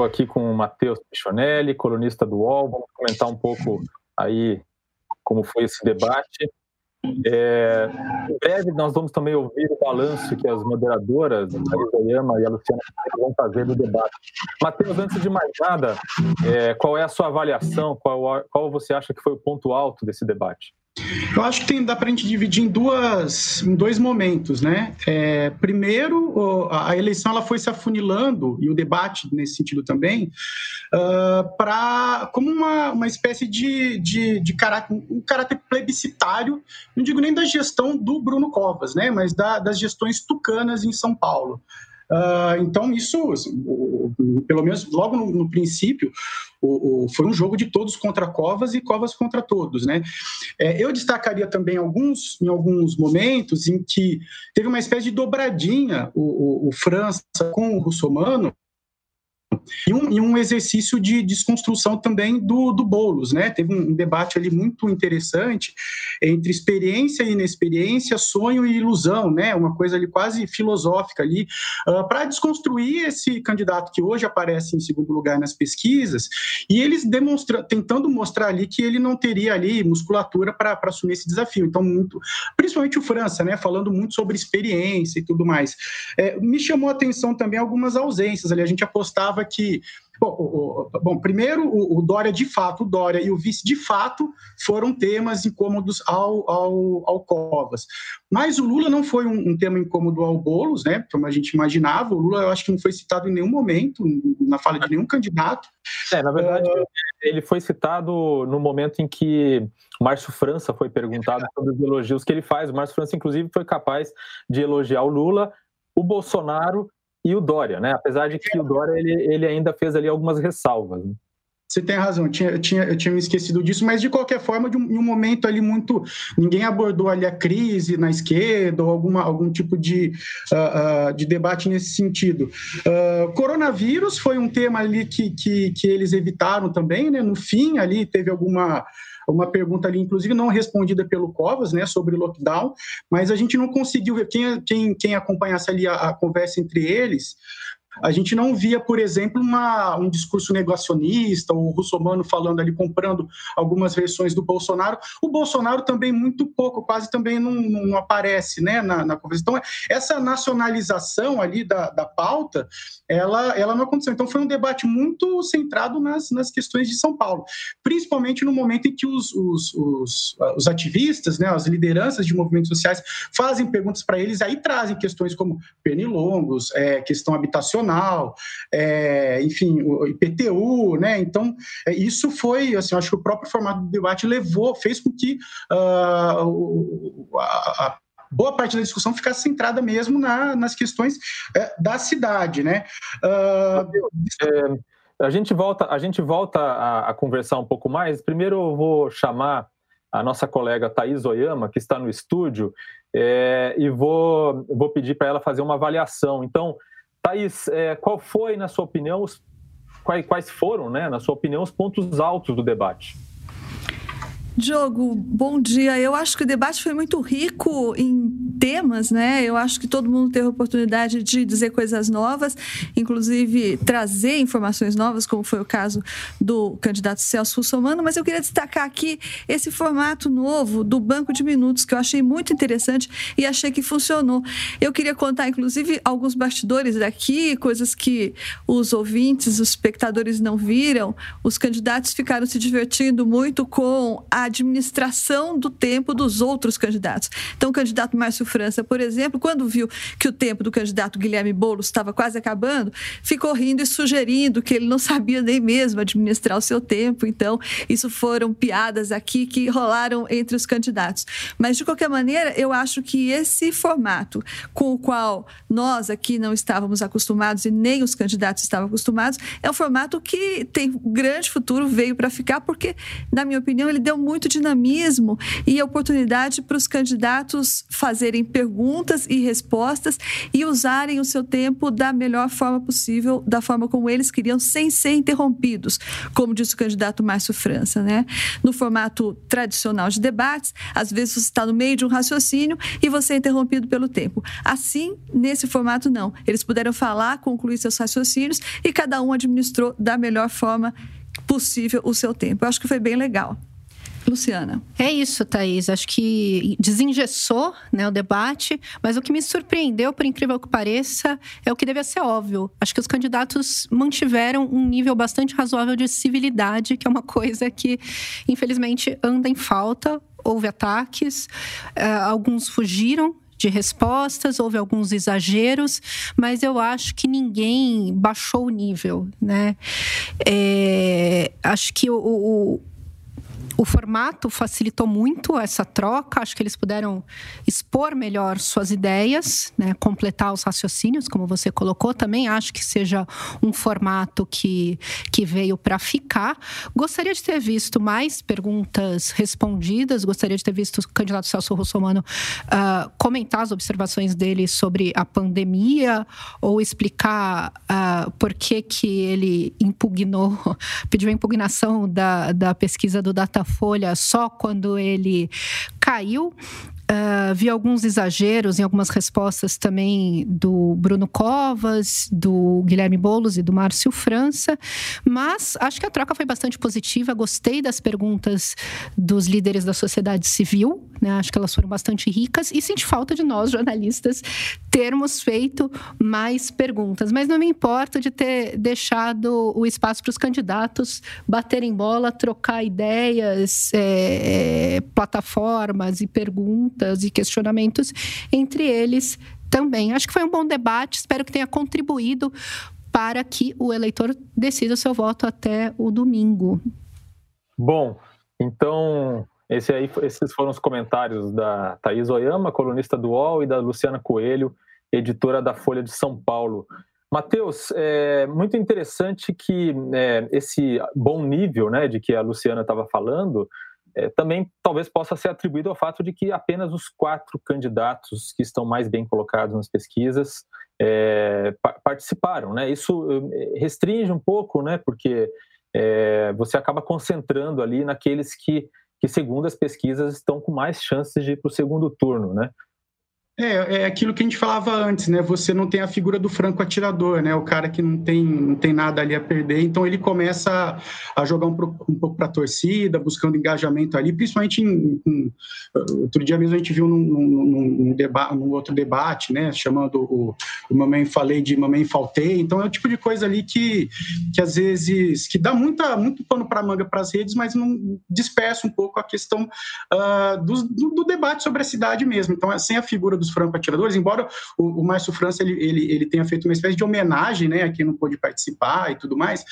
estou aqui com o Matheus Pichonelli, colunista do UOL. Vamos comentar um pouco aí como foi esse debate. É, em breve nós vamos também ouvir o balanço que as moderadoras, a Isa Yama e a Luciana, vão fazer do debate. Matheus, antes de mais nada, é, qual é a sua avaliação? Qual, qual você acha que foi o ponto alto desse debate? Eu acho que tem, dá para a gente dividir em, duas, em dois momentos, né? É, primeiro, a eleição ela foi se afunilando, e o debate nesse sentido também, uh, para como uma, uma espécie de, de, de caráter, um caráter plebiscitário, não digo nem da gestão do Bruno Covas, né? Mas da, das gestões tucanas em São Paulo. Uh, então, isso, assim, o, o, pelo menos logo no, no princípio, o, foi um jogo de todos contra Covas e Covas contra todos. Né? É, eu destacaria também alguns, em alguns momentos em que teve uma espécie de dobradinha o, França com o Russomano, e um, e um, exercício de desconstrução também do, do Boulos, né? Teve um, debate ali muito interessante entre experiência e inexperiência, sonho e ilusão, né? Uma coisa ali quase filosófica ali, uh, ah, para desconstruir esse candidato que hoje aparece em segundo lugar nas pesquisas, e eles demonstra, tentando mostrar ali que ele não teria ali musculatura para assumir esse desafio. Então, muito, principalmente o França, né? Falando muito sobre experiência e tudo mais. É, me chamou a atenção também algumas ausências ali. A gente apostava que Bom, o, o, bom, primeiro, o, o, Dória de fato, o Dória e o vice de fato foram temas incômodos ao, ao, ao Covas. Mas o Lula não foi um, um, tema incômodo ao Boulos, né? Como a gente imaginava. O Lula, eu acho que não foi citado em nenhum momento, na fala de nenhum candidato. É, na verdade, uh... ele foi citado no momento em que Márcio França foi perguntado sobre os elogios que ele faz. O Márcio França, inclusive, foi capaz de elogiar o Lula, o Bolsonaro e o Dória, né? Apesar de que o Dória ele, ele ainda fez ali algumas ressalvas. Né? Você tem razão, eu tinha, eu tinha, eu tinha me esquecido disso, mas de qualquer forma, de um, em um momento ali muito. Ninguém abordou ali a crise na esquerda ou alguma, algum tipo de, uh, uh, de debate nesse sentido. Uh, coronavírus foi um tema ali que, que, que eles evitaram também, né? No fim, ali teve alguma uma pergunta ali, inclusive não respondida pelo Covas, né, sobre lockdown, mas a gente não conseguiu ver, quem, quem, quem acompanhasse ali a, a conversa entre eles, a gente não via, por exemplo, uma, um discurso negacionista, o russomano falando ali, comprando algumas versões do Bolsonaro. O Bolsonaro também muito pouco, quase também não, não aparece né, na, na conversa. Então, essa nacionalização ali da, da pauta, ela, ela não aconteceu. Então, foi um debate muito centrado nas, nas questões de São Paulo, principalmente no momento em que os, os, os, os ativistas, né, as lideranças de movimentos sociais fazem perguntas para eles, aí trazem questões como pernilongos, é, questão habitacional, é, enfim, o IPTU, né? Então, é, isso foi, assim, acho que o próprio formato do debate levou, fez com que uh, a, a boa parte da discussão ficasse centrada mesmo na, nas questões é, da cidade, né? Uh, é, a gente volta, a gente volta a, a, conversar um pouco mais. Primeiro eu vou chamar a nossa colega Thaís Oyama, que está no estúdio, é, e vou, vou pedir para ela fazer uma avaliação. Então, Thaís, é, qual foi, na sua opinião, os, quais, quais foram, né, na sua opinião, os pontos altos do debate? Diogo, bom dia. Eu acho que o debate foi muito rico em temas, né? Eu acho que todo mundo teve a oportunidade de dizer coisas novas, inclusive trazer informações novas, como foi o caso do candidato Celso Russomano, mas eu queria destacar aqui esse formato novo do banco de minutos, que eu achei muito interessante e achei que funcionou. Eu queria contar, inclusive, alguns bastidores daqui, coisas que os ouvintes, os espectadores não viram. Os candidatos ficaram se divertindo muito com a administração do tempo dos outros candidatos. Então, o candidato Márcio França, por exemplo, quando viu que o tempo do candidato Guilherme Boulos estava quase acabando, ficou rindo e sugerindo que ele não sabia nem mesmo administrar o seu tempo. Então, isso foram piadas aqui que rolaram entre os candidatos. Mas, de qualquer maneira, eu acho que esse formato com o qual nós aqui não estávamos acostumados e nem os candidatos estavam acostumados, é um formato que tem grande futuro, veio para ficar, porque, na minha opinião, ele deu muito dinamismo e oportunidade para os candidatos fazerem fazerem perguntas e respostas e usarem o seu tempo da melhor forma possível, da forma como eles queriam, sem ser interrompidos, como disse o candidato Márcio França. Né? No formato tradicional de debates, às vezes você está no meio de um raciocínio e você é interrompido pelo tempo. Assim, nesse formato, não. Eles puderam falar, concluir seus raciocínios e cada um administrou da melhor forma possível o seu tempo. Eu acho que foi bem legal. Luciana. É isso, Thaís. Acho que desengessou né, o debate, mas o que me surpreendeu, por incrível que pareça, é o que deve ser óbvio. Acho que os candidatos mantiveram um nível bastante razoável de civilidade, que é uma coisa que, infelizmente, anda em falta. Houve ataques, uh, alguns fugiram de respostas, houve alguns exageros, mas eu acho que ninguém baixou o nível, né? É, acho que o o formato facilitou muito essa troca, acho que eles puderam expor melhor suas ideias, né, completar os raciocínios, como você colocou. Também acho que seja um formato que, que veio para ficar. Gostaria de ter visto mais perguntas respondidas, gostaria de ter visto o candidato Celso Russomano uh, comentar as observações dele sobre a pandemia ou explicar uh, por que, que ele impugnou, pediu a impugnação da, da pesquisa do Data Folha só quando ele caiu. Uh, vi alguns exageros em algumas respostas também do Bruno Covas, do Guilherme Boulos e do Márcio França, mas acho que a troca foi bastante positiva. Gostei das perguntas dos líderes da sociedade civil, né? acho que elas foram bastante ricas e senti falta de nós, jornalistas, termos feito mais perguntas. Mas não me importo de ter deixado o espaço para os candidatos baterem bola, trocar ideias, é, é, plataformas e perguntas e questionamentos entre eles também. Acho que foi um bom debate, espero que tenha contribuído para que o eleitor decida o seu voto até o domingo. Bom, então esse aí, esses foram os comentários da Thaís Oyama, colunista do UOL, e da Luciana Coelho, editora da Folha de São Paulo. Matheus, é muito interessante que é, esse bom nível né, de que a Luciana estava falando é, também talvez possa ser atribuído ao fato de que apenas os quatro candidatos que estão mais bem colocados nas pesquisas é, participaram. Né? Isso é, restringe um pouco, né? porque é, você acaba concentrando ali naqueles que, que, segundo as pesquisas, estão com mais chances de ir para o segundo turno. Né? É, é aquilo que a gente falava antes, né? Você não tem a figura do franco atirador, né? O cara que não tem, não tem nada ali a perder, então ele começa a jogar um, um pouco para a torcida, buscando engajamento ali, principalmente em, em, outro dia mesmo a gente viu num, num, num, deba num outro debate, né? Chamando o, o Mamãe Falei de Mamãe Faltei, então é o tipo de coisa ali que, que às vezes que dá muita, muito pano para manga para as redes, mas não dispersa um pouco a questão uh, do, do, do debate sobre a cidade mesmo. Então, sem a figura dos franco-atiradores, embora o, o Márcio França ele, ele, ele, tenha feito uma espécie de homenagem né, a quem não pôde participar e tudo mais,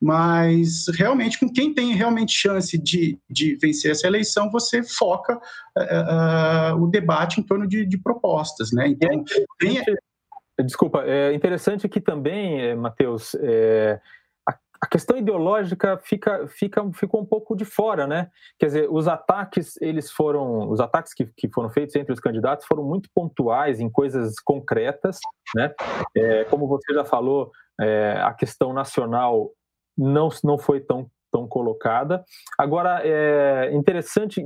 mas realmente, com quem tem realmente chance de, de vencer essa eleição, você foca uh, uh, o debate em torno de, de propostas. Né? Então, tem... Desculpa, é interessante que também, Matheus, é, a questão ideológica fica, fica, ficou um pouco de fora, né? Quer dizer, os ataques, eles foram, os ataques que, que foram feitos entre os candidatos foram muito pontuais em coisas concretas, né? É, como você já falou, é, a questão nacional não, não foi tão, tão colocada. Agora, é interessante,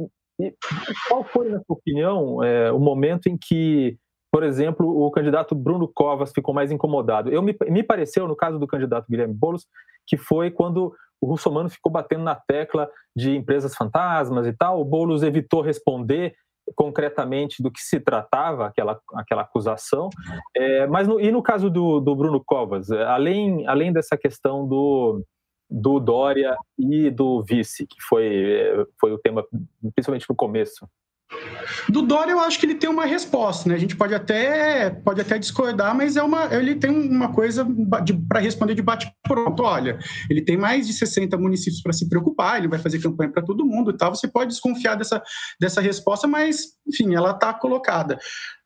qual foi, na sua opinião, é, o momento em que por exemplo, o candidato Bruno Covas ficou mais incomodado. Eu me, me pareceu, no caso do candidato Guilherme Boulos, que foi quando o Russomano ficou batendo na tecla de empresas fantasmas e tal. O Boulos evitou responder concretamente do que se tratava aquela, aquela acusação. É, mas no, e no caso do, do Bruno Covas, além, além dessa questão do, do Dória e do vice, que foi, foi o tema principalmente no começo. Do Dória, eu acho que ele tem uma resposta, né? A gente pode até, pode até discordar, mas é uma, ele tem uma coisa para responder de bate-pronto. Olha, ele tem mais de 60 municípios para se preocupar, ele vai fazer campanha para todo mundo e tal. Você pode desconfiar dessa, dessa resposta, mas, enfim, ela está colocada.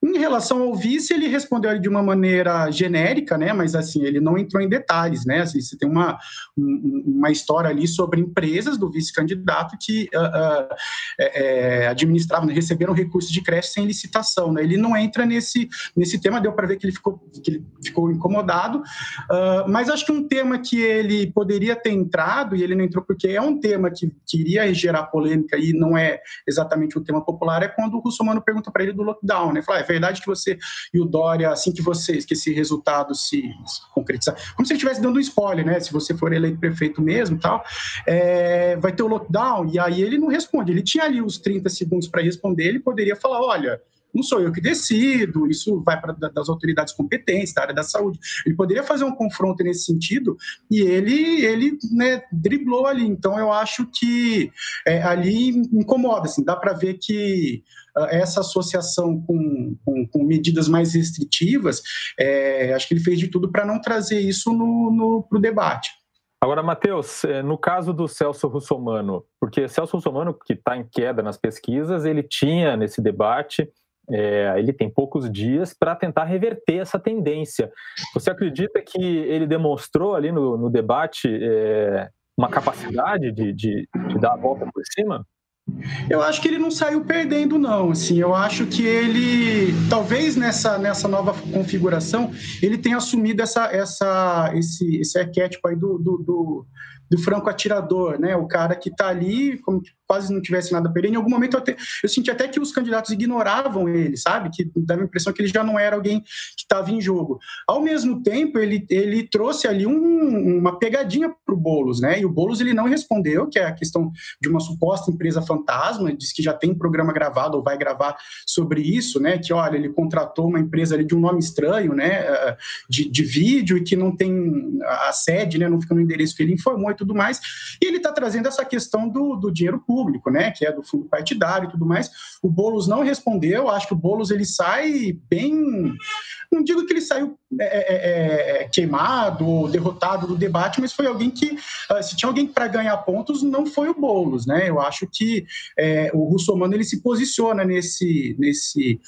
Em relação ao vice, ele respondeu de uma maneira genérica, né? Mas assim, ele não entrou em detalhes, né? Assim, você tem uma, uma história ali sobre empresas do vice-candidato que uh, uh, é, administravam receberam recursos de creche sem licitação. Né? Ele não entra nesse, nesse tema, deu para ver que ele ficou, que ele ficou incomodado, uh, mas acho que um tema que ele poderia ter entrado, e ele não entrou porque é um tema que, que iria gerar polêmica e não é exatamente um tema popular, é quando o Russomano pergunta para ele do lockdown. Né? Fala, ah, é verdade que você e o Dória, assim que vocês, que esse resultado se concretizar, como se ele estivesse dando um spoiler, né? Se você for eleito prefeito mesmo tal, é, vai ter o lockdown, e aí ele não responde. Ele tinha ali os 30 segundos para responder, ele poderia falar: olha, não sou eu que decido, isso vai para das autoridades competentes, da área da saúde. Ele poderia fazer um confronto nesse sentido e ele ele né, driblou ali. Então eu acho que é, ali incomoda, assim, dá para ver que uh, essa associação com, com, com, medidas mais restritivas, é, acho que ele fez de tudo para não trazer isso no, no pro debate. Agora, Matheus, é, no caso do Celso Russomano, porque Celso Russomano, que está em queda nas pesquisas, ele tinha nesse debate é, ele tem poucos dias para tentar reverter essa tendência. Você acredita que ele demonstrou ali no, no debate é, uma capacidade de, de, de, dar a volta por cima? Eu acho que ele não saiu perdendo, não. Assim, eu acho que ele, talvez nessa, nessa nova configuração, ele tenha assumido essa, essa, esse, esse arquétipo aí do, do, do do franco atirador, né? O cara que está ali, como quase não tivesse nada a perder. Em algum momento eu, te, eu, senti até que os candidatos ignoravam ele, sabe? Que dava a impressão que ele já não era alguém que estava em jogo. Ao mesmo tempo, ele, ele trouxe ali um, uma pegadinha para o Boulos, né? E o Boulos ele não respondeu, que é a questão de uma suposta empresa fantasma, diz que já tem programa gravado ou vai gravar sobre isso, né? Que olha, ele contratou uma empresa ali de um nome estranho, né? Eh, de, de vídeo e que não tem a sede, né? Não fica no endereço que ele informou e tudo mais. E ele está trazendo essa questão do, do dinheiro público público, né, que é do fundo partidário e tudo mais. O Bolos não respondeu, acho que o Bolos ele sai bem, não digo que ele saiu é, é, é, é queimado ou derrotado do debate, mas foi alguém que, ah, se tinha alguém para ganhar pontos, não foi o Bolos, né? Eu acho que é, o Russomano ele se posiciona nesse, nesse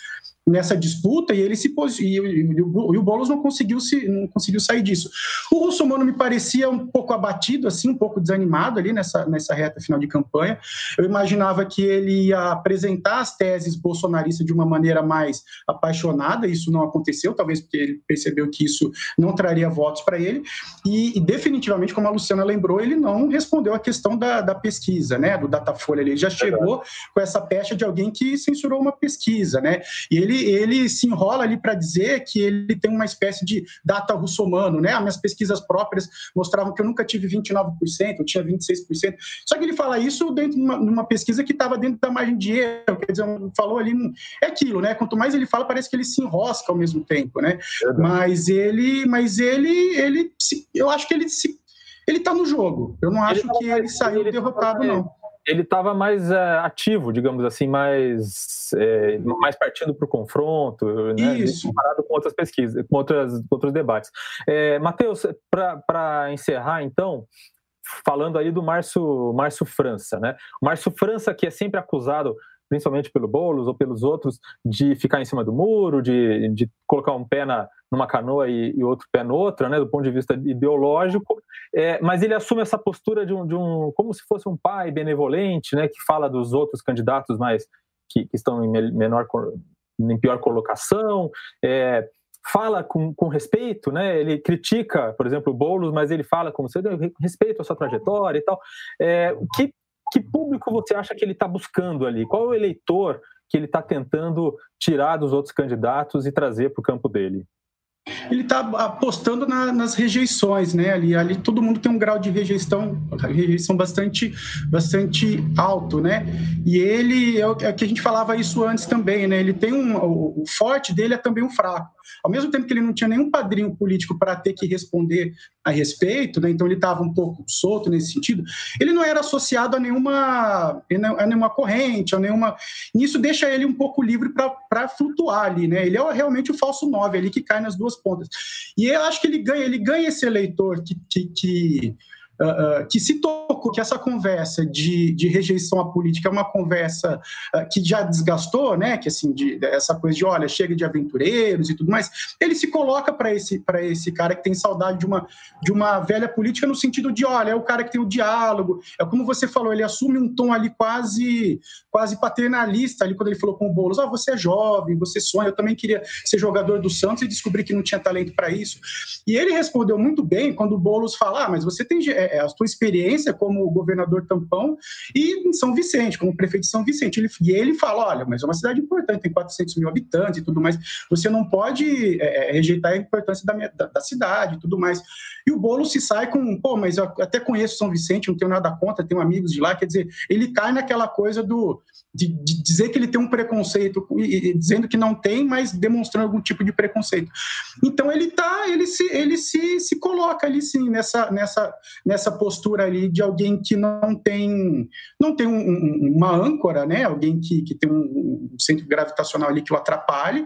nessa disputa e ele se e, e, o Boulos não conseguiu se não conseguiu sair disso. O Russomano me parecia um pouco abatido assim, um pouco desanimado ali nessa nessa reta final de campanha. Eu imaginava que ele ia apresentar as teses bolsonaristas de uma maneira mais apaixonada, isso não aconteceu, talvez porque ele percebeu que isso não traria votos para ele e, e, definitivamente, como a Luciana lembrou, ele não respondeu a questão da, da pesquisa, né, do Datafolha, ele já chegou com essa pecha de alguém que censurou uma pesquisa, né? E ele ele, ele se enrola ali para dizer que ele tem uma espécie de data russomano, né? As minhas pesquisas próprias mostravam que eu nunca tive 29%, eu tinha 26%. Só que ele fala isso dentro de uma, numa pesquisa que estava dentro da margem de erro, quer dizer, falou ali, é aquilo, né? Quanto mais ele fala, parece que ele se enrosca ao mesmo tempo, né? Mas ele, mas ele, ele, eu acho que ele se ele está no jogo. Eu não acho ele que ele saiu derrotado, não ele estava mais é, ativo, digamos assim, mais, é, mais partindo para o confronto, né, comparado com outras pesquisas, com, outras, com outros debates. É, Matheus, para encerrar, então, falando aí do Márcio, Márcio França, né? O Márcio França, que é sempre acusado principalmente pelo Boulos ou pelos outros, de ficar em cima do muro, de, de colocar um pé na, numa canoa e, e outro pé noutra, né, do ponto de vista ideológico, é, mas ele assume essa postura de um, de um, como se fosse um pai benevolente, né, que fala dos outros candidatos mais que, que estão em menor, em pior colocação, é, fala com, com respeito, né? Ele critica, por exemplo, o Boulos, mas ele fala com respeito à sua trajetória e tal. É, que que público você acha que ele está buscando ali? Qual é o eleitor que ele está tentando tirar dos outros candidatos e trazer para o campo dele? ele está apostando na, nas rejeições, né? Ali, ali todo mundo tem um grau de rejeição, rejeição bastante, bastante alto, né? E ele é o é que a gente falava isso antes também, né? Ele tem um, o, forte dele é também um fraco. Ao mesmo tempo que ele não tinha nenhum padrinho político para ter que responder a respeito, né? então ele estava um pouco solto nesse sentido, ele não era associado a nenhuma, a nenhuma corrente, a nenhuma. Isso deixa ele um pouco livre para flutuar ali, né? Ele é realmente o falso 9 ali que cai nas duas pontas. E eu acho que ele ganha, ele ganha esse eleitor que, que, que uh, que se tocou que essa conversa de, de rejeição à política é uma conversa uh, que já desgastou, né? Que assim, de, essa coisa de olha, chega de aventureiros e tudo mais, ele se coloca para esse, esse cara que tem saudade de uma, de uma velha política no sentido de olha, é o cara que tem o diálogo, é como você falou, ele assume um tom ali quase, quase paternalista ali quando ele falou com o Boulos, ah, você é jovem, você sonha, eu também queria ser jogador do Santos e descobri que não tinha talento para isso. E ele respondeu muito bem quando o Boulos fala, ah, mas você tem é, é, a sua experiência como governador tampão e em São Vicente, como prefeito de São Vicente. Ele, e ele fala, olha, mas é uma cidade importante, tem 400 mil habitantes e tudo mais, você não pode é, é, rejeitar a importância da, minha, da, da cidade e tudo mais. E o Boulos se sai com, pô, mas eu até conheço São Vicente, não tenho nada contra, tenho amigos de lá, quer dizer, ele cai naquela coisa do de, de dizer que ele tem um preconceito, e, e, dizendo que não tem, mas demonstrando algum tipo de preconceito. Então ele tá, ele se, ele se, se coloca ali sim nessa, nessa, nessa postura ali de alguém que não tem não tem um, um, uma âncora, né? Alguém que, que tem um, centro gravitacional ali que o atrapalhe.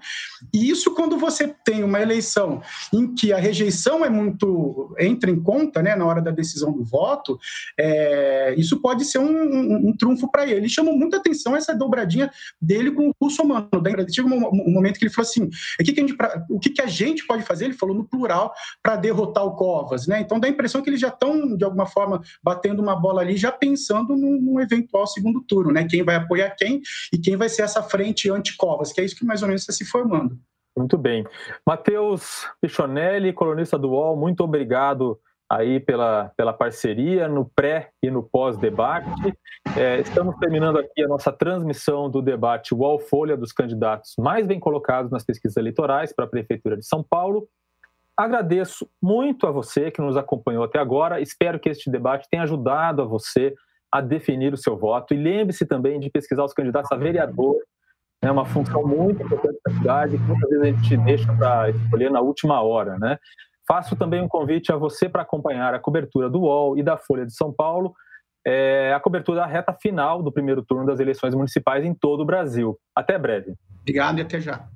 E isso quando você tem uma eleição em que a rejeição é muito entra em conta, né? Na hora da decisão do voto, é, isso pode ser um, trunfo para ele. Ele chamou muita atenção essa dobradinha dele com o russomano. Chega um, um momento que ele falou assim: o que, que, a gente, o que, que a gente pode fazer? Ele falou no plural para derrotar o Covas, né? Então dá a impressão que eles já estão, de alguma forma, batendo uma bola ali, já pensando num, eventual segundo turno, né? Quem vai apoiar quem e quem vai ser essa frente anti-Covas, que é isso que mais ou menos está se formando. Muito bem. Matheus Pichonelli, colunista do UOL, muito obrigado aí pela, pela parceria no pré e no pós-debate. É, estamos terminando aqui a nossa transmissão do debate UOL Folha dos candidatos mais bem colocados nas pesquisas eleitorais para a Prefeitura de São Paulo. Agradeço muito a você que nos acompanhou até agora. Espero que este debate tenha ajudado a você a definir o seu voto. E lembre-se também de pesquisar os candidatos a vereador. É uma função muito importante da cidade, que muitas vezes a gente deixa para escolher na última hora, né? Faço também um convite a você para acompanhar a cobertura do UOL e da Folha de São Paulo, é, a cobertura da reta final do primeiro turno das eleições municipais em todo o Brasil. Até breve. Obrigado e até já.